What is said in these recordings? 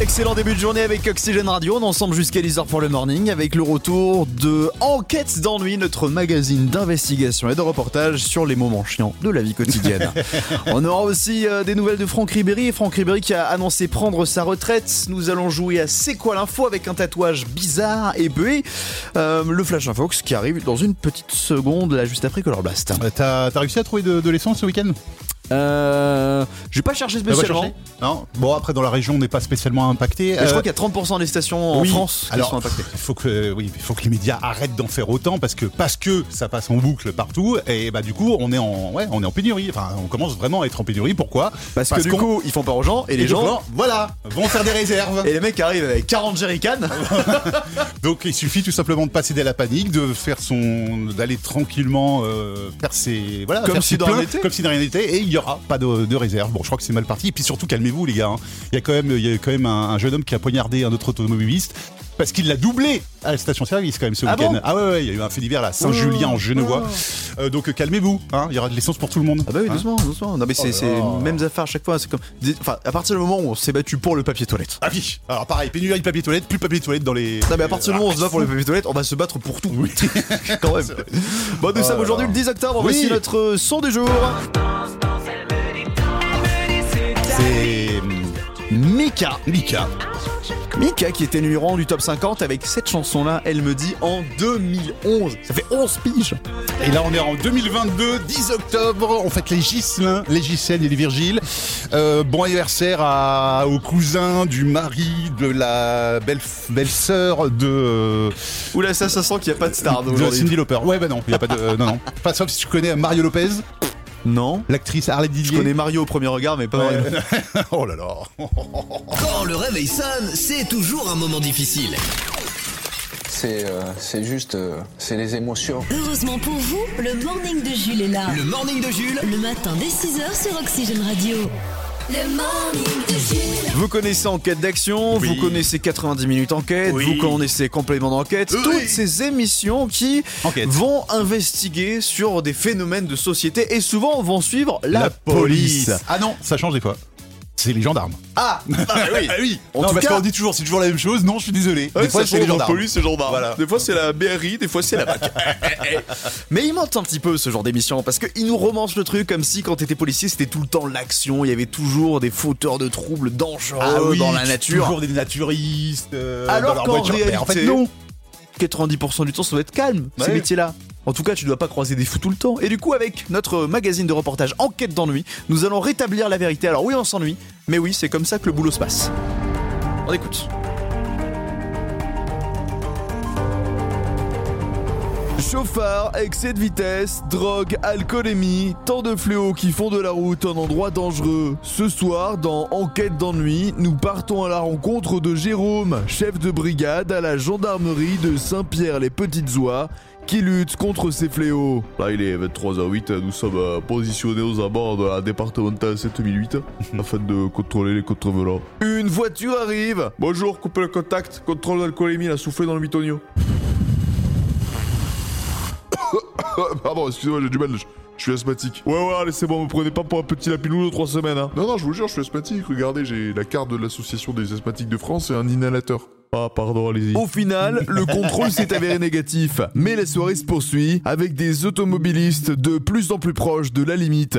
Excellent début de journée avec Oxygène Radio. On est ensemble jusqu'à 10h pour le morning avec le retour de Enquête d'ennui, notre magazine d'investigation et de reportage sur les moments chiants de la vie quotidienne. On aura aussi euh, des nouvelles de Franck Ribéry. Franck Ribéry qui a annoncé prendre sa retraite. Nous allons jouer à C'est quoi l'info avec un tatouage bizarre et puis euh, le Flash Infox qui arrive dans une petite seconde là juste après Color Blast. Euh, T'as t'as réussi à trouver de, de l'essence ce week-end? Euh, pas cherché T'as pas spécialement. cherché Non. Bon après dans la région on n'est pas spécialement impacté. Je crois qu'il y a 30% des stations en oui. France qui Alors, sont impactées. Il faut que, oui, il faut que les médias arrêtent d'en faire autant parce que parce que ça passe en boucle partout et bah du coup on est en, ouais, on est en pénurie. Enfin, on commence vraiment à être en pénurie. Pourquoi? Parce, que du coup, ils font peur aux gens et les les gens. gens, voilà, vont faire des réserves. Et les mecs arrivent avec 40 jerrycans. Donc il suffit tout simplement de pas céder à la panique, de faire son, d'aller tranquillement euh, faire ses, voilà, Comme faire si ses de rien pleins, n'était. comme si de rien n'était, et il y aura pas de, de réserve. Bon, je crois que c'est mal parti. Et puis surtout, calmez-vous les gars. hein. Il y a quand même, il y a quand même un, un jeune homme qui a poignardé un autre automobiliste. Parce qu'il l'a doublé à la station-service quand même ce Ah week-end. bon ah ouais, ouais, il y a eu un fait divers là, Saint-Julien en Genevois. Euh, donc calmez-vous, hein, il y aura de l'essence pour tout le monde. Ah bah oui, Hein. doucement, doucement. Non mais c'est Oh c'est les mêmes affaires à chaque fois. C'est comme, enfin, à partir du moment où on s'est battu pour le papier toilette. Ah oui, alors pareil, pénurie de papier toilette, plus de papier toilette dans les. Non mais à partir du moment où on se bat pour le papier toilette, on va se battre pour tout. Quand même. Bon, nous Oh sommes aujourd'hui le 10 octobre. Oui. Voici notre son du jour. C'est Mika. Mika. Mika qui était numéro 1 du top 50 avec cette chanson là, elle me dit en 2011. Ça fait 11 piges. Et là, on est en 2022, 10 octobre. On fête les Gislin, les et les Virgile. Euh, bon anniversaire à, au cousin du mari de la belle belle-sœur de, euh, Oula, ça, ça sent qu'il n'y a pas de star de. Cindy Lauper. Ouais, bah non, il y a pas de, euh, non, non. Pas sauf si tu connais Mario Lopez, Non. l'actrice Arlette Je Didier. connais Mario au premier regard, mais pas Ouais. Mario. oh là là. Quand le réveil sonne, c'est toujours un moment difficile. C'est euh, c'est juste, euh, c'est les émotions. Heureusement pour vous, le morning de Jules est là. Le morning de Jules, Le matin dès 6h sur Oxygène Radio. Le morning de Jules. Vous connaissez Enquête d'action, Oui. vous connaissez 90 minutes enquête, Oui. vous connaissez Complément d'enquête, Oui. toutes ces émissions qui Enquête. vont investiguer sur des phénomènes de société et souvent vont suivre la, police. Ah non, ça change des fois. C'est les gendarmes. Ah, bah oui. Ah oui. En non, tout parce cas- qu'on dit toujours, c'est toujours la même chose. Non, je suis désolé. Ouais, des fois, c'est les gendarmes. police et gendarmes. Voilà. Des fois c'est la BRI, des fois c'est la BAC. Mais il manque un petit peu ce genre d'émission parce qu'ils nous romancent le truc comme si quand t'étais policier c'était tout le temps l'action, il y avait toujours des fauteurs de troubles dangereux Ah oui, dans la nature. Toujours des naturistes. euh, Alors qu'en. Mais en fait, réalité- non. 90% du temps, ça doit être calme, ces Ouais. métiers-là. En tout cas, tu dois pas croiser des fous tout le temps. Et du coup, avec notre magazine de reportage Enquête d'ennui, nous allons rétablir la vérité. Alors oui, on s'ennuie, mais oui, c'est comme ça que le boulot se passe. On écoute. Chauffard, excès de vitesse, drogue, alcoolémie, tant de fléaux qui font de la route un endroit dangereux. Ce soir, dans Enquête d'ennui, nous partons à la rencontre de Jérôme, chef de brigade à la gendarmerie de Saint-Pierre-les-Petites-Oies, qui lutte contre ces fléaux? Là, il est 23h08, nous sommes euh, positionnés aux abords de la départementale 7008 afin de contrôler les contrevenants. Une voiture arrive Bonjour, coupez le contact, contrôle d'alcoolémie, la soufflé dans le bitonio. Pardon, excusez-moi, j'ai du mal, je, suis asthmatique. Ouais, ouais, allez, c'est bon, me prenez pas pour un petit lapinou de 3 semaines, hein. Non, non, je vous jure, je suis asthmatique. Regardez, j'ai la carte de l'association des asthmatiques de France et un inhalateur. Ah, pardon, allez-y. Au final, le contrôle s'est avéré négatif. Mais la soirée se poursuit avec des automobilistes de plus en plus proches de la limite.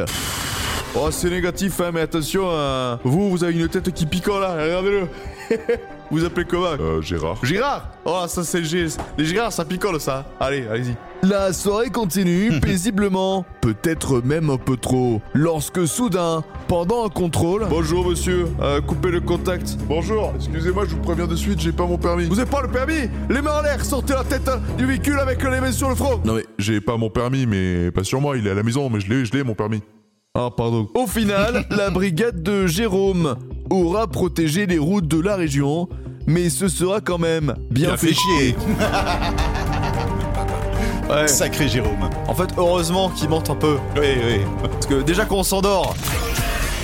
Oh, c'est négatif, hein, mais attention, hein. vous, vous avez une tête qui picole là, regardez-le. vous appelez comment Euh, Gérard. Gérard Oh, ça c'est le G. Les Gérard, ça picole ça. Allez, allez-y. La soirée continue paisiblement, peut-être même un peu trop, lorsque soudain, pendant un contrôle... Bonjour monsieur, euh, coupez le contact. Bonjour, excusez-moi, je vous préviens de suite, j'ai pas mon permis. Vous avez pas le permis? Les mains en l'air, sortez la tête hein, du véhicule avec les mains sur le front Non mais, j'ai pas mon permis, mais pas sur moi, il est à la maison, mais je l'ai, je l'ai, mon permis. Ah, pardon. Au final, la brigade de Jérôme aura protégé les routes de la région, mais ce sera quand même bien, Bien fait chier. Ouais. Sacré Jérôme. En fait, heureusement qu'il monte un peu. Oui, oui. Parce que déjà qu'on s'endort,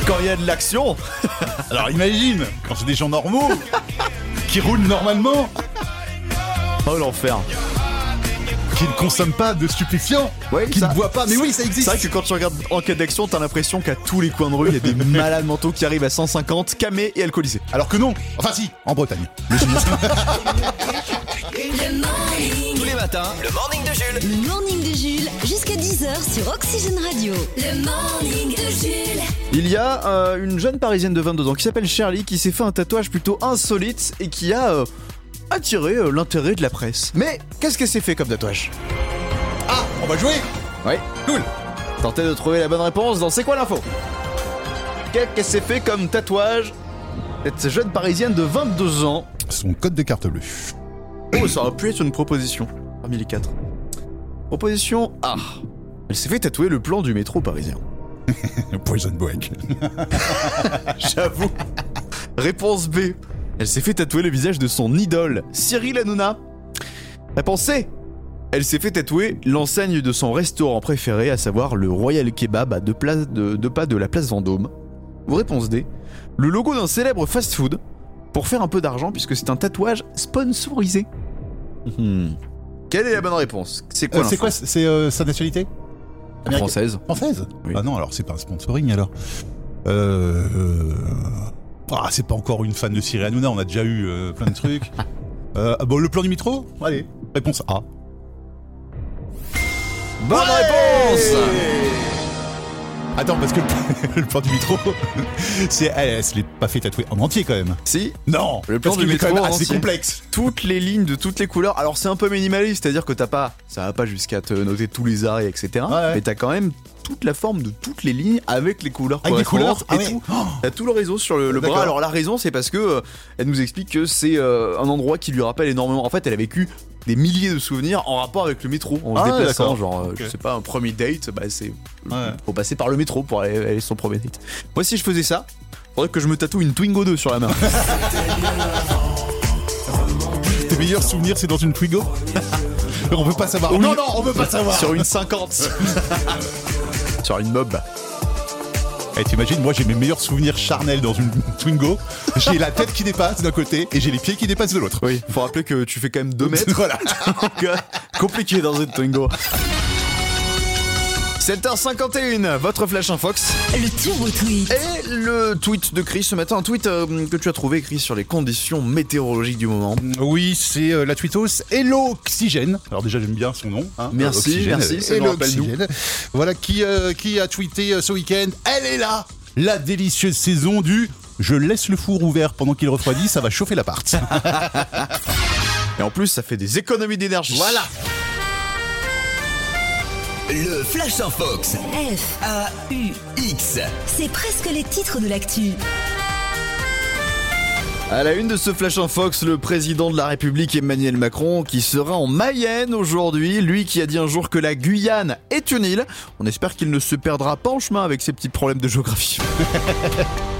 quand il y a de l'action, Alors imagine, quand c'est des gens normaux, qui roulent normalement. oh l'enfer. Qui ne consomme pas de stupéfiants, Ouais, qui ça- ne boit pas. Mais oui, ça C'est existe. vrai que quand tu regardes Enquête d'action, t'as l'impression qu'à tous les coins de rue, il y a des malades mentaux qui arrivent à 150, camés et alcoolisés. Alors que non. Enfin si, en Bretagne. Le morning. Tous les matins, le morning de Jules. Le morning de Jules, jusqu'à 10h sur Oxygène Radio. Le morning de Jules. Il y a euh, une jeune parisienne de 22 ans qui s'appelle Shirley qui s'est fait un tatouage plutôt insolite et qui a euh, attiré euh, l'intérêt de la presse. Mais qu'est-ce qu'elle s'est fait comme tatouage? Ah, on va jouer? Ouais, Cool. Tentez de trouver la bonne réponse dans C'est quoi l'info? Qu'est-ce qu'elle s'est fait comme tatouage? Cette jeune parisienne de 22 ans. Son code de carte bleue. Oh, ça aurait pu être une proposition parmi les quatre. Proposition A. Elle s'est fait tatouer le plan du métro parisien. Poison break. J'avoue. Réponse B. Elle s'est fait tatouer le visage de son idole, Cyril Hanouna. Réponse C. Elle s'est fait tatouer l'enseigne de son restaurant préféré, à savoir le Royal Kebab à deux, de, deux pas de la place Vendôme. Réponse D. Le logo d'un célèbre fast-food pour faire un peu d'argent puisque c'est un tatouage sponsorisé. Hmm. Quelle est la bonne réponse? C'est quoi Euh, c'est quoi C'est euh, sa nationalité? Américaine? Française. Française? Oui. Ah non, alors c'est pas un sponsoring alors. Euh, euh, Ah, c'est pas encore une fan de Cyril Hanouna, on a déjà eu euh, plein de trucs. Euh, bon, le plan du métro Allez, réponse A. Bonne Ouais réponse Attends, parce que le, le plan du métro, c'est, elle, elle se l'est pas fait tatouer en entier quand même. Si, Non, Le plan du métro entier. complexe. toutes les lignes de toutes les couleurs. Alors c'est un peu minimaliste, c'est-à-dire que t'as pas, ça va pas jusqu'à te noter tous les arrêts, etc. Ouais, ouais. Mais t'as quand même toute la forme de toutes les lignes avec les couleurs Avec des couleurs Ah et ouais. tout. T'as tout le réseau sur le, le bras. Alors la raison, c'est parce que euh, elle nous explique que c'est euh, un endroit qui lui rappelle énormément. En fait, elle a vécu des milliers de souvenirs en rapport avec le métro en Ah, se déplaçant. d'accord. Genre, euh, je sais pas, un premier date, bah c'est Ouais. faut passer par le métro pour aller, aller son premier date. Moi, si je faisais ça, faudrait que je me tatoue une Twingo 2 sur la main. Tes meilleurs souvenirs, c'est dans une Twigo On veut pas savoir. Oui. Non, non, on veut pas savoir. sur une 50. sur une mob. Eh, t'imagines, moi j'ai mes meilleurs souvenirs charnels dans une Twingo. J'ai la tête qui dépasse d'un côté et j'ai les pieds qui dépassent de l'autre. Oui, faut rappeler que tu fais quand même 2 mètres. Voilà. Donc, compliqué dans une Twingo. 7h51, votre Flash Infox. Le turbo tweet. Et le tweet de Chris ce matin, un tweet euh, que tu as trouvé écrit sur les conditions météorologiques du moment. Oui, c'est euh, la tweetos Hello Oxygène. Alors déjà j'aime bien son nom. hein, Merci, Oxygène. merci, ça nous Hello rappelle nous. Oxygène. Voilà qui, euh, qui a tweeté euh, ce week-end. Elle est là, la délicieuse saison du je laisse le four ouvert pendant qu'il refroidit, ça va chauffer l'appart. Et en plus, ça fait des économies d'énergie. voilà. Le Flash en Fox. F, A-U-X. c'est presque les titres de l'actu. À la une de ce Flash Infox, le président de la République Emmanuel Macron qui sera en Mayenne aujourd'hui, lui qui a dit un jour que la Guyane est une île. On espère qu'il ne se perdra pas en chemin avec ses petits problèmes de géographie.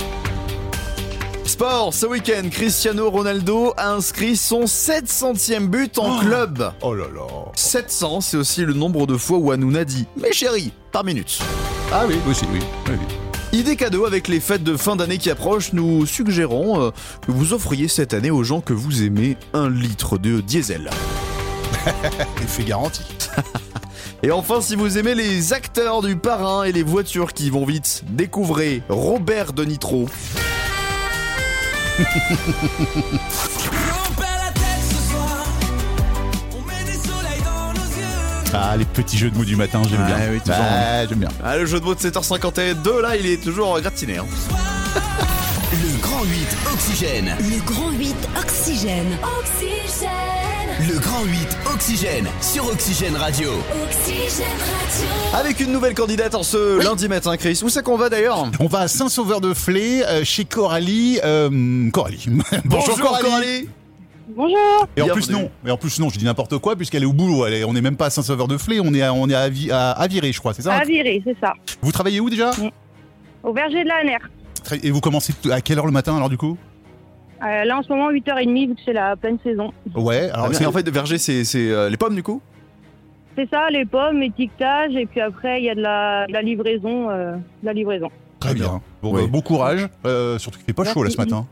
Sport, ce week-end, Cristiano Ronaldo a inscrit son 700e but en club. Oh là là. 700, c'est aussi le nombre de fois où Hanouna dit « Mes chéris » par minute. Ah oui, aussi, oui. oui, oui. Idée cadeau avec les fêtes de fin d'année qui approchent, nous suggérons euh, que vous offriez cette année aux gens que vous aimez un litre de diesel. Effet garanti. Et enfin, si vous aimez les acteurs du parrain et les voitures qui vont vite, découvrez Robert de Nitro. Ah, les petits jeux de mots du matin, j'aime bien. oui, toujours. Bah, j'aime bien. Ah, le jeu de mots de 7h52, là, il est toujours gratiné. hein. Le Grand 8 Oxygène. Le grand 8 Oxygène. Oxygène. Le Grand 8 Oxygène sur Oxygène Radio. Oxygène Radio. Avec une nouvelle candidate en ce lundi matin, Chris. Où c'est qu'on va d'ailleurs On va à Saint-Sauveur-de-Flé, euh, chez Coralie. euh, Coralie. Bonjour Coralie Bonjour. Et en plus non, et en plus non, je dis n'importe quoi puisqu'elle est au boulot. Elle est- on n'est même pas à Saint-Sauveur-de-Flé, on est à, on est à, Avi- à Aviré, je crois, c'est ça À virer, c'est ça. Vous travaillez où déjà Au verger de la NR. Très- Et vous commencez à quelle heure le matin alors du coup Euh, là, en ce moment, 8h30, vu que c'est la pleine saison. Ouais, alors Ah, c'est En fait, Verger, c'est c'est, euh, les pommes du coup? C'est ça, les pommes, étiquetage, et puis après, il y a de la, de la livraison. euh, de la livraison. très bien. Bon, Oui. bah, bon courage, euh, surtout qu'il fait pas chaud là ce Merci. matin.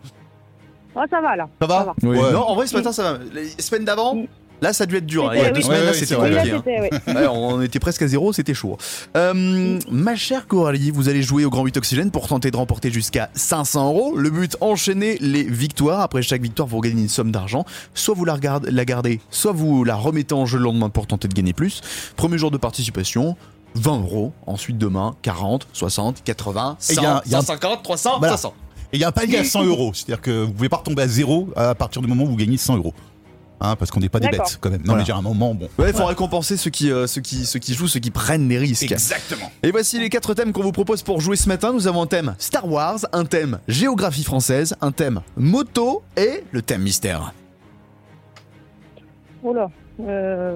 Oh, ça va, là. Ça va Ça Ouais. Non, en vrai, ce matin, ça va. Les semaines d'avant? Là, ça a dû être dur. hein. Il y a deux oui. semaines, Ouais, là, ouais, c'était. Oui, hein. ouais. On était presque à zéro, c'était chaud. Euh, ma chère Coralie, vous allez jouer au Grand 8 Oxygène pour tenter de remporter jusqu'à 500 euros. Le but, enchaîner les victoires. Après chaque victoire, vous gagnez une somme d'argent. Soit vous la, regardez- la gardez, soit vous la remettez en jeu le lendemain pour tenter de gagner plus. Premier jour de participation. 20 euros, ensuite demain 40, 60, 80, Et 100, il y a- il y a un- 150, 300, Voilà. 500. Et il y a un palier à 100 euros. C'est-à-dire que vous pouvez pas retomber à zéro à partir du moment où vous gagnez 100 euros. Hein, parce qu'on n'est pas des bêtes quand même. Non, Voilà. mais j'ai un moment, bon. Ouais, il faut récompenser ceux qui, euh, ceux, qui, ceux qui jouent, ceux qui prennent des risques. Exactement. Et voici les quatre thèmes qu'on vous propose pour jouer ce matin. Nous avons un thème Star Wars, un thème géographie française, un thème moto et le thème mystère. Oh là. Euh,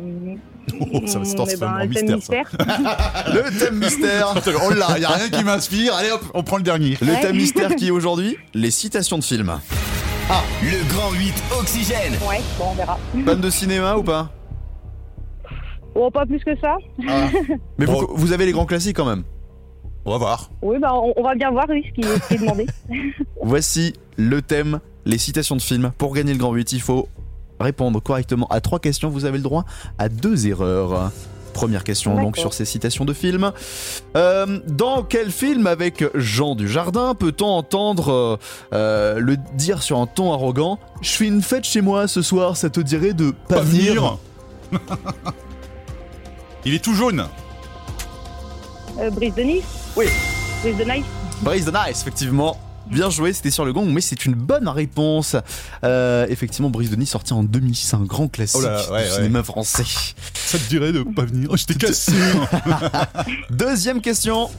Oh, ça va se eh transformer ben, en le thème mystère, ça. Le thème mystère. Oh là, il y a rien qui m'inspire. Allez hop, on prend le dernier. Le Ouais. thème mystère qui est aujourd'hui Les citations de films. Le Grand 8 Oxygène. Ouais, bon, on verra. Fan de cinéma ou pas? Oh, pas plus que ça. Mais vous, Bon. vous avez les grands classiques quand même. On va voir. Oui, bah, on, on va bien voir, oui, ce qui, ce qui est demandé. Voici le thème Les citations de films. Pour gagner le grand 8, il faut répondre correctement à trois questions. Vous avez le droit à deux erreurs. Première question donc sur ces citations de films. Euh, dans quel film avec Jean Dujardin peut-on entendre euh, euh, le dire sur un ton arrogant Je fais une fête chez moi ce soir, ça te dirait de pas, venir, il est tout jaune. Euh, Brise de Nice Oui. Brise de Nice Brise the Nice, effectivement. Bien joué, c'était sur le gong, mais c'est une bonne réponse. Euh, effectivement, Brise de Nice sorti en 2006, un grand classique Oh là là, ouais, du ouais. cinéma français. Ça te dirait de pas venir. Oh, je t'ai cassé. Deuxième question.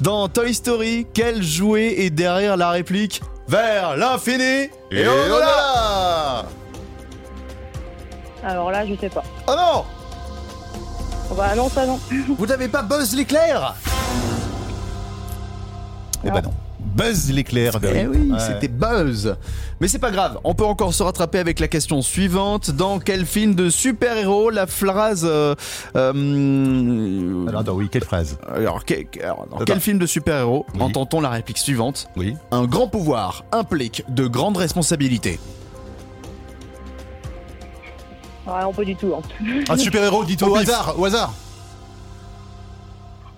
Dans Toy Story, quel jouet est derrière la réplique Vers l'infini et, au-delà Alors là, je sais pas. Oh non Oh, bah, non, ça non. Vous n'avez pas Buzz l'éclair? Eh ben non. Buzz l'éclair. Eh oui, Ouais. c'était Buzz. Mais c'est pas grave, on peut encore se rattraper avec la question suivante. Dans quel film de super-héros la phrase... euh, euh, Alors, attends, oui, quelle phrase alors, que- alors, dans quel film de super-héros Oui. entend-on la réplique suivante? Oui. Un grand pouvoir implique de grandes responsabilités. Ah, non, pas du tout. hein. Un super-héros, dites au Au hasard. Au hasard.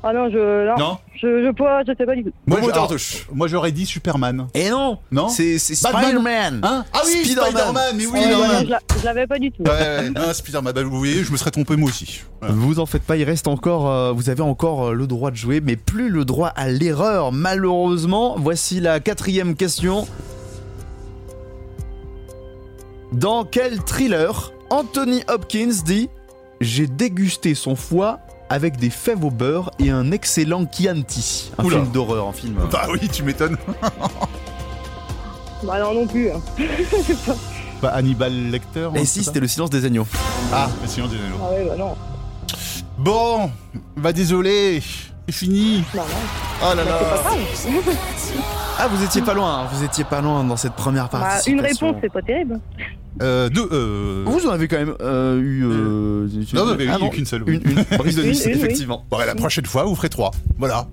Ah non, je. Non, Non Je, je, sais pas du tout. Moi, Bon, je- t'en alors, touche. moi, j'aurais dit Superman. Et non Non C'est c'est Batman Spider-Man Hein Ah oui, Spider-Man. Mais oui, Ah, non, je l'a- je l'avais pas du tout. Ouais, ouais, non, Spider-Man, bah, vous voyez, je me serais trompé moi aussi. Voilà. Vous en faites pas, il reste encore, euh, vous avez encore euh, le droit de jouer, mais plus le droit à l'erreur, malheureusement. Voici la quatrième question. Dans quel thriller Anthony Hopkins dit J'ai dégusté son foie avec des fèves au beurre et un excellent Chianti. Un Oula. film d'horreur, un film. euh, Bah oui, tu m'étonnes. Bah non, non plus. hein. Bah, Hannibal Lecter. Et hein, si, c'est ça c'était le silence des agneaux. Ah, mais sinon, des anneaux. Ah ouais, bah non. Bon, bah désolé, c'est fini. Non, non. Oh là là pas grave. Ah, vous étiez pas loin, hein, vous étiez pas loin dans cette première Bah, partie. une réponse, c'est pas terrible. Euh, deux, euh... Vous en avez quand même euh, eu. euh, Non, mais oui, ah a qu'une seule. oui. Une, une. Brise de Une, Nice, une, oui. effectivement. Bon, la prochaine fois, vous ferez trois. Voilà.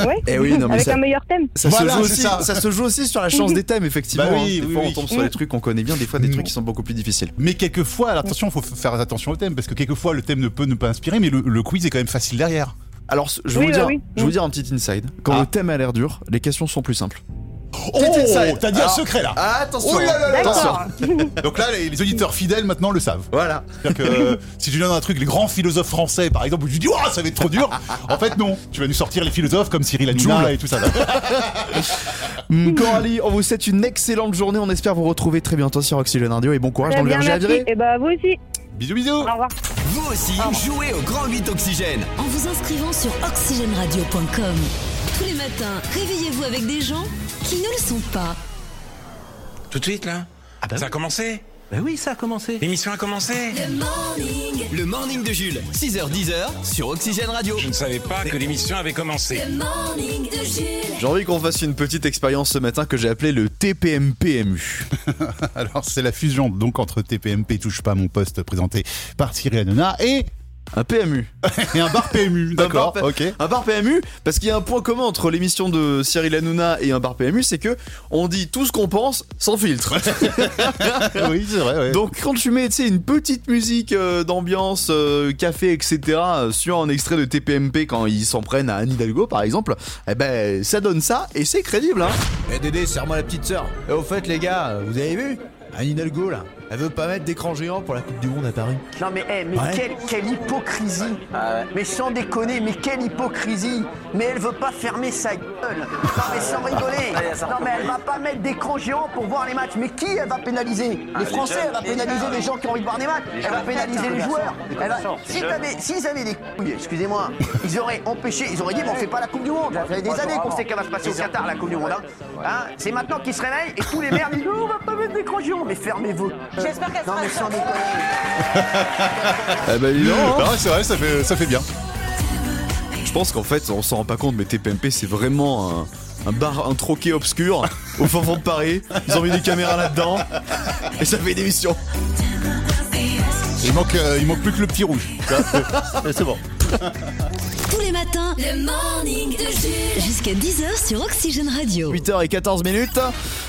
Ouais. Eh oui, non, mais Avec ça- un meilleur thème. Ça, Voilà, se joue aussi, ça. ça. se joue aussi sur la chance des thèmes, effectivement. Bah oui, hein. Des oui, fois, oui. on tombe sur des trucs qu'on connaît bien, des fois, des Mm. trucs qui sont beaucoup plus difficiles. Mais quelquefois, alors, attention, il faut faire attention au thème, parce que quelquefois, le thème ne peut ne pas inspirer, mais le, le quiz est quand même facile derrière. Alors, je vais, Oui, vous, bah dire, oui. je vous dire un petit inside. Quand Ah. le thème a l'air dur, les questions sont plus simples. Oh, t'as dit un secret là Attention Oh là là là Attention. Donc là, les, les auditeurs fidèles maintenant le savent. Voilà. C'est-à-dire que euh, si je lui donne un truc, les grands philosophes français par exemple, où lui dis, oh, ça va être trop dur, en fait non. Tu vas nous sortir les philosophes comme Cyril Hanouna et tout ça. Mm, Coralie, on vous souhaite une excellente journée. On espère vous retrouver très bientôt sur Oxygène Radio et bon courage dans le verger à merci. virer. Et bah, vous aussi. bisous bisous Au revoir. Vous aussi, jouez au Grand 8 Oxygène. En vous inscrivant sur oxygèneradio.com. Tous les matins, réveillez-vous avec des gens qui ne le sont pas. Tout de suite là Ça a commencé Ben oui, ça a commencé. L'émission a commencé Le morning, Le morning de Jules, 6h10 sur Oxygène Radio. Je ne savais pas que l'émission avait commencé. le morning de Jules. J'ai envie qu'on fasse une petite expérience ce matin que j'ai appelée le TPMPMU. Alors c'est la fusion donc entre TPMP touche pas mon poste présenté par Cyril Hanouna et Un PMU. Et un bar PMU, d'accord, ok. Un bar PMU, parce qu'il y a un point commun entre l'émission de Cyril Hanouna et un bar PMU, c'est que on dit tout ce qu'on pense sans filtre. oui, c'est vrai, ouais. Donc quand tu mets tu sais, une petite musique euh, d'ambiance, euh, café, etc. euh, sur un extrait de TPMP quand ils s'en prennent à Anne Hidalgo par exemple, eh ben ça donne ça et c'est crédible. Hein. Eh Dédé, serre-moi la petite sœur. Et au fait, les gars, vous avez vu? Anne Hidalgo, là, elle veut pas mettre d'écran géant pour la Coupe du Monde à Paris. Non mais, eh, mais Ouais. quelle, quelle hypocrisie. Mais sans déconner, mais quelle hypocrisie. Mais elle veut pas fermer sa gueule. Non mais sans rigoler. Non mais elle va pas mettre d'écran géant pour voir les matchs. Mais qui elle va pénaliser? Les Français, elle va pénaliser les gens qui ont envie de voir des matchs. Elle va pénaliser les joueurs. Elle va- S'ils avaient des couilles, excusez-moi, ils auraient empêché, ils auraient dit, mais on fait pas la Coupe du Monde. Ça fait des années qu'on sait qu'elle va se passer au Qatar, la Coupe du Monde hein. Hein C'est maintenant qu'ils se réveillent et tous les maires disent, non, on va pas mettre d'écran géant. Mais fermez-vous J'espère qu'elle Non sera mais sans déconner Eh ben dis donc, hein. Non, c'est vrai, ça fait, ça fait bien. Je pense qu'en fait on s'en rend pas compte mais TPMP c'est vraiment un, un bar, un troquet obscur au fond de Paris. Ils ont mis des caméras là-dedans et ça fait une émission. Il manque, euh, il manque plus que le petit rouge. C'est bon. Tous les matins, le morning de Jules. Jusqu'à 10h sur Oxygène Radio. 8h14 minutes.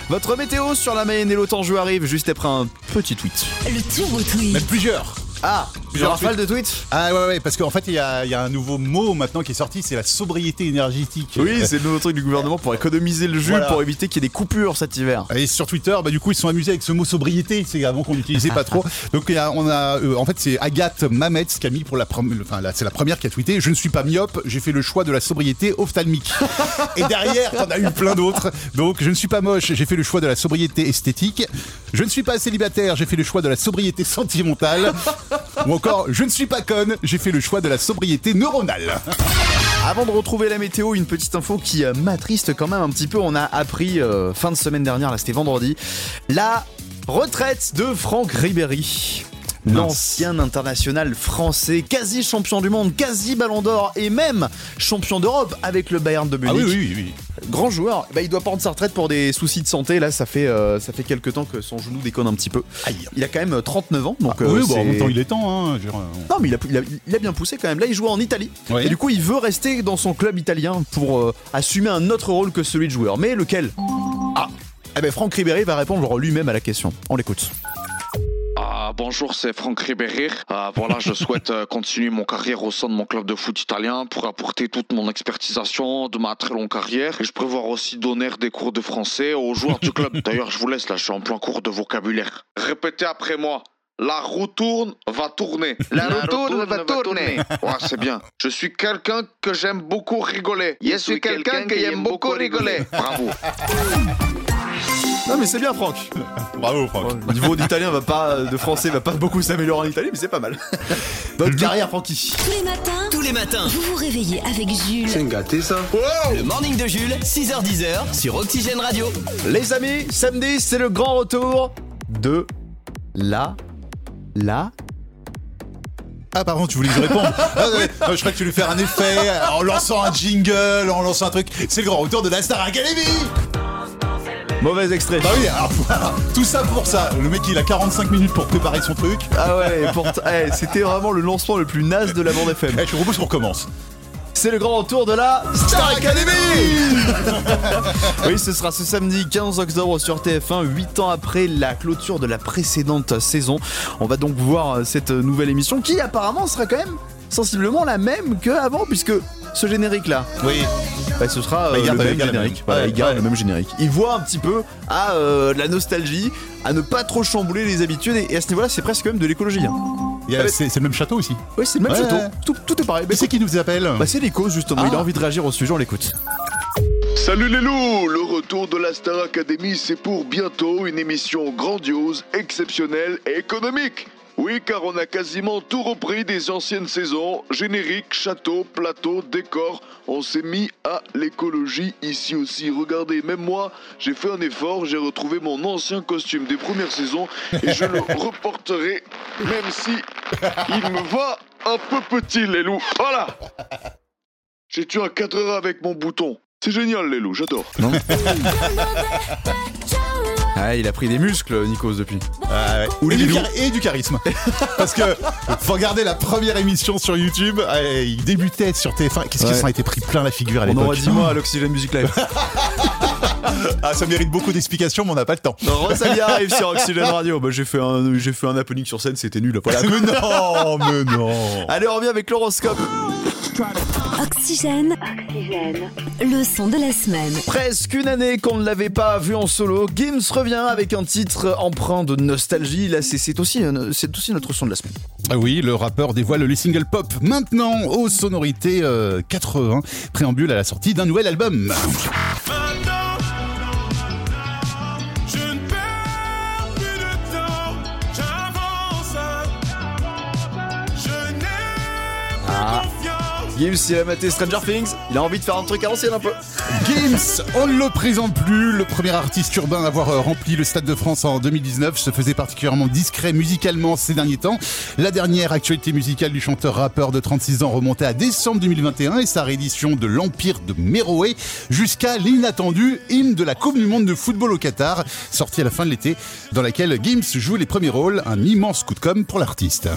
Votre météo sur la Mayenne et l'Autanjou arrive juste après un petit tweet. Le turbo tweet. Même plusieurs. Ah, Plusieurs rafale de tweets Ah ouais, ouais, parce qu'en fait, il y a, il y a un nouveau mot maintenant qui est sorti, c'est la sobriété énergétique. Oui, c'est le nouveau truc du gouvernement pour économiser le jus, Voilà. pour éviter qu'il y ait des coupures cet hiver. Et sur Twitter, bah, du coup, ils se sont amusés avec ce mot sobriété. C'est avant qu'on n'utilisait pas trop. Donc, il y a- on a, euh, en fait, c'est Agathe Mamet qui a mis pour la première, enfin, là, c'est la première qui a tweeté. Je ne suis pas myope, j'ai fait le choix de la sobriété ophtalmique. Et derrière, t'en as eu plein d'autres. Donc, je ne suis pas moche, j'ai fait le choix de la sobriété esthétique. Je ne suis pas célibataire, j'ai fait le choix de la sobriété sentimentale. Ou encore, je ne suis pas conne, j'ai fait le choix de la sobriété neuronale. Avant de retrouver la météo, une petite info qui euh, m'attriste quand même un petit peu. On a appris euh, fin de semaine dernière, là c'était vendredi, la retraite de Franck Ribéry. L'ancien international français, quasi champion du monde, quasi ballon d'or et même champion d'Europe avec le Bayern de Munich. Ah oui, oui, oui. Grand joueur, bah, il doit prendre sa retraite pour des soucis de santé. Là, ça fait, euh, ça fait quelques temps que son genou déconne un petit peu. Il a quand même euh, 39 ans. Donc, Ah euh, oui, bon, en c'est- même temps, il est temps. Hein, euh, non, mais il a, il a- il a bien poussé quand même. Là, il joue en Italie. Ouais. Et du coup, il veut rester dans son club italien pour euh, assumer un autre rôle que celui de joueur. Mais lequel? Ah Eh ben, Franck Ribéry va répondre lui-même à la question. On l'écoute. Ah, bonjour, c'est Franck Ribéry. Ah, voilà, je souhaite euh, continuer mon carrière au sein de mon club de foot italien pour apporter toute mon expertisation de ma très longue carrière. Et je prévois aussi donner des cours de français aux joueurs du club. D'ailleurs, je vous laisse là, je suis en plein cours de vocabulaire. Répétez après moi. La roue tourne, va tourner. La, roue tourne, va tourner. Ouais, c'est bien. Je suis quelqu'un que j'aime beaucoup rigoler. Je suis quelqu'un qui aime beaucoup rigoler. Bravo. Non, mais c'est bien, Franck. Bravo, Franck. Le niveau d'italien va pas, de français va pas beaucoup s'améliorer en Italie, mais c'est pas mal. Bonne carrière, Francky. Tous les matins, Tous les matins. vous vous réveillez avec Jules. gâté ça. Le morning de Jules, 6h10 sur Oxygène Radio. Les amis, samedi, c'est le grand retour de la. La. Ah pardon, tu voulais que je réponde ah, ouais. Ah, Je crois que tu voulais faire un effet en lançant un jingle, en lançant un truc. C'est le grand retour de la Star Academy Mauvais extrait. Bah oui, alors voilà, tout ça pour ça. Le mec il a 45 minutes pour préparer son truc. Ah ouais, pourtant- eh, c'était vraiment le lancement le plus naze de la bande FM. Eh, je propose qu'on recommence. C'est le grand retour de la Star Academy Oui, ce sera ce samedi 15 octobre sur TF1, 8 ans après la clôture de la précédente saison. On va donc voir cette nouvelle émission qui apparemment sera quand même sensiblement la même qu'avant, puisque ce générique-là, Oui. bah, ce sera Bah, il euh, garde- le il même garde générique. même. Voilà, Ouais, il garde ouais. le même générique. Il voit un petit peu à euh, de la nostalgie, à ne pas trop chambouler les habitudes, et à ce niveau-là, c'est presque même de l'écologie. hein. Ah, C'est le même château aussi. Oui, c'est le même Ouais, château. Tout, tout est pareil. Mais c'est qui nous appelle? Bah, c'est les causes justement. Ah. Il a envie de réagir au sujet, on l'écoute. Salut les loups Le retour de la Star Academy, c'est pour bientôt une émission grandiose, exceptionnelle et économique. Oui, car on a quasiment tout repris des anciennes saisons. Générique, château, plateau, décor. On s'est mis à l'écologie ici aussi. Regardez, même moi, j'ai fait un effort. J'ai retrouvé mon ancien costume des premières saisons et je le reporterai, même si il me va un peu petit, les loups. Voilà J'ai tué un 4 heures avec mon bouton. C'est génial, les loups, j'adore. Ah, il a pris des muscles, Nikos, depuis. Ah ouais. Ou et, les du et du charisme. Parce que faut regarder la première émission sur YouTube. euh, Il débutait sur TF1. Qu'est-ce Ouais. qu'il s'en était pris plein la figure à On l'époque aurait dit moi à l'Oxygène Music Live. Ah, ça mérite beaucoup d'explications, mais on n'a pas le temps. Rosalia arrive sur Oxygène Radio. Bah, j'ai fait un, j'ai fait un happening sur scène, c'était nul. Voilà. mais non, mais non. Allez, on revient avec l'horoscope. Oxygène. Le son de la semaine. Presque une année qu'on ne l'avait pas vu en solo, Gims revient avec un titre empreint de nostalgie. Là, c'est c'est aussi, un- c'est aussi notre son de la semaine. Ah oui, le rappeur dévoile le single pop maintenant aux sonorités euh, 80, préambule à la sortie d'un nouvel album. Gims, il maté Stranger Things. Il a envie de faire un truc à l'ancienne un peu. Gims, on ne le présente plus. Le premier artiste urbain à avoir euh, rempli le Stade de France en 2019 se faisait particulièrement discret musicalement ces derniers temps. La dernière actualité musicale du chanteur-rappeur de 36 ans remontait à décembre 2021 et sa réédition de l'Empire de Méroé jusqu'à l'inattendu hymne de la Coupe du Monde de football au Qatar, sorti à la fin de l'été, dans laquelle Gims joue les premiers rôles. Un immense coup de com' pour l'artiste.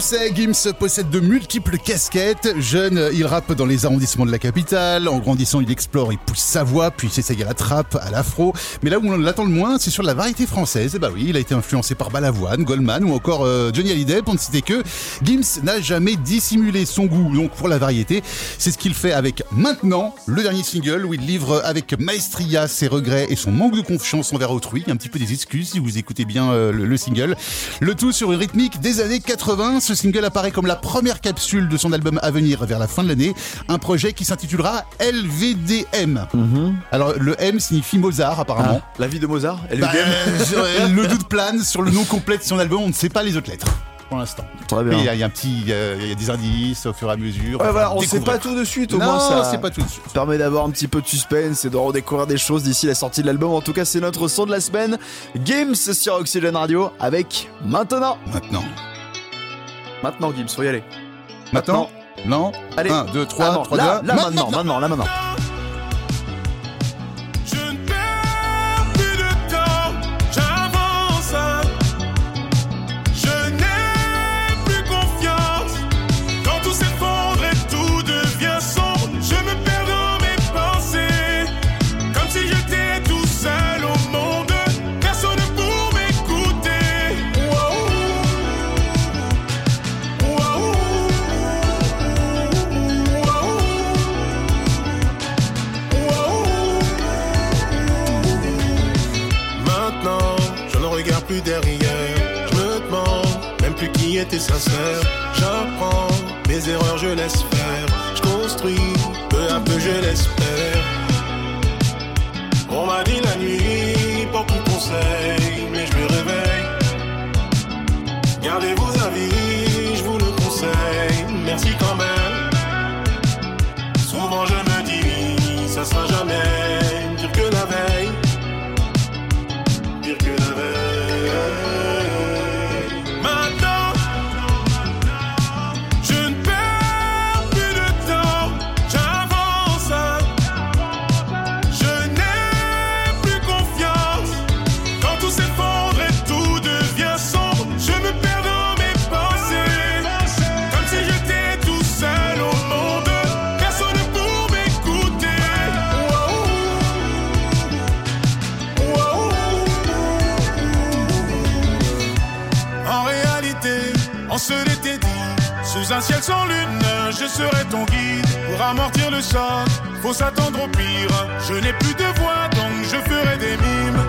Gims possède de multiples casquettes. Jeune, il rappe dans les arrondissements de la capitale. En grandissant, il explore, il pousse sa voix, puis s'essaye à la trappe, à l'afro. Mais là où on l'attend le moins, c'est sur la variété française. Et bah oui, il a été influencé par Balavoine, Goldman ou encore euh, Johnny Hallyday, pour ne citer que. Gims n'a jamais dissimulé son goût donc pour la variété. C'est ce qu'il fait avec Maintenant, le dernier single où il livre avec maestria ses regrets et son manque de confiance envers autrui. Un petit peu des excuses si vous écoutez bien euh, le, le single. Le tout sur une rythmique des années 80. Ce single apparaît comme la première capsule de son album à venir vers la fin de l'année. Un projet qui s'intitulera LVDM. Alors le M signifie Mozart apparemment. Ah, la vie de Mozart, elle Bah, euh, le doute plane sur le nom complet de son album. On ne sait pas les autres lettres pour l'instant. Très bien. Il y, a- il y a un petit, euh, il y a des indices au fur et à mesure. Ouais, voilà, on Découvrir. sait pas tout de suite, au Non, moins ça. c'est pas tout de suite. permet d'avoir un petit peu de suspense et de redécouvrir des choses d'ici la sortie de l'album. En tout cas, c'est notre son de la semaine. Gims sur Oxygène Radio avec Maintenant. Maintenant. Maintenant, Gims, faut y aller. Maintenant Non Allez. 1, 2, 3, Ah non, 3, là, 2, là, maintenant, maintenant, là, maintenant. S'attendre au pire. Je n'ai plus de voix, donc je ferai des mimes.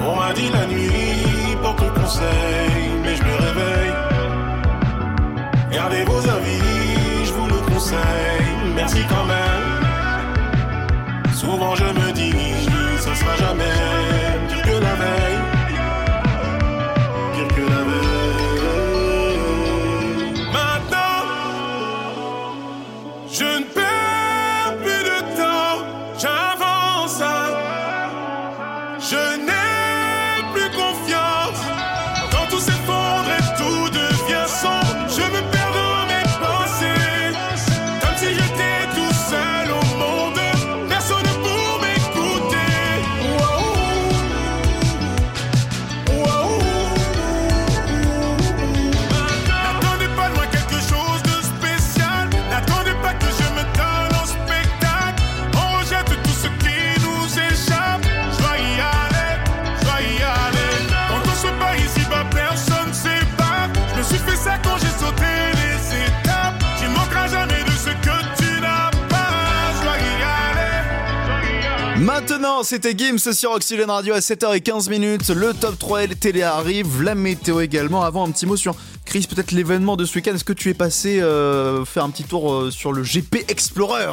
On m'a dit la nuit, porte conseil, mais je me réveille. Gardez vos avis, je vous le conseille. Merci quand même. Souvent je Maintenant, c'était Gims sur Oxygène Radio à 7h15 minutes. Le top 3 télé arrive, la météo également. Avant, un petit mot sur Chris, peut-être l'événement de ce week-end. Est-ce que tu es passé euh, faire un petit tour euh, sur le GP Explorer?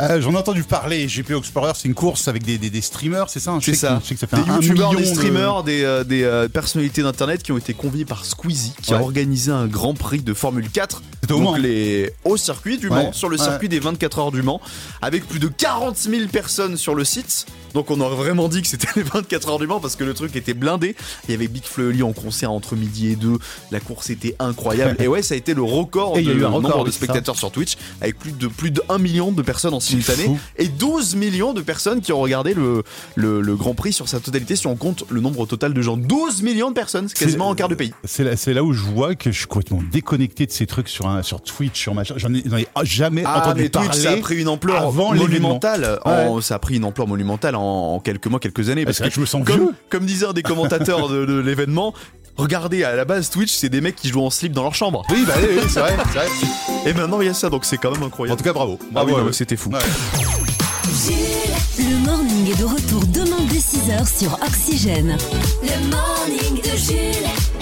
Euh, J'en ai entendu parler. GP Explorer, c'est une course avec des, des, des streamers, c'est ça hein, C'est sais que- ça. Je sais que ça fait des un youtubeurs, des de- streamers, des, euh, des, euh, personnalités d'internet qui ont été conviés par Squeezie, qui a organisé un grand prix de Formule 4. C'était au Donc Mans. les... au circuit du Mans, Ouais. sur le Ouais. circuit des 24 heures du Mans, avec plus de 40 000 personnes sur le site. Donc on aurait vraiment dit que c'était les 24 heures du Mans parce que le truc était blindé. Il y avait Big Fleury en concert entre midi et 2. La course était incroyable. et ouais, ça a été le record Et il y a de eu un record, nombre de ça. spectateurs sur Twitch, avec plus de plus de 1 million de personnes en simultané et 12 millions de personnes qui ont regardé le, le, le Grand Prix sur sa totalité si on compte le nombre total de gens. 12 millions de personnes, c'est quasiment un quart du pays. C'est là, là où je vois que je suis complètement déconnecté de ces trucs sur, un, sur Twitch, sur machin. J'en ai, jamais Ah, entendu mais Twitch, parler. ça a pris une ampleur monumentale. en- ça a pris une ampleur monumentale en, en quelques mois, quelques années. Ah, Parce que, que je me sens comme, vieux. comme disait un des commentateurs de, de l'événement, regardez, à la base, Twitch, c'est des mecs qui jouent en slip dans leur chambre. Oui, bah oui, oui, c'est vrai, c'est vrai. Et maintenant, il y a ça, donc c'est quand même incroyable. En tout cas, bravo. Ah oui, ouais. mais c'était fou. Le morning est de retour demain dès 6h sur Oxygène. Le morning de Jules.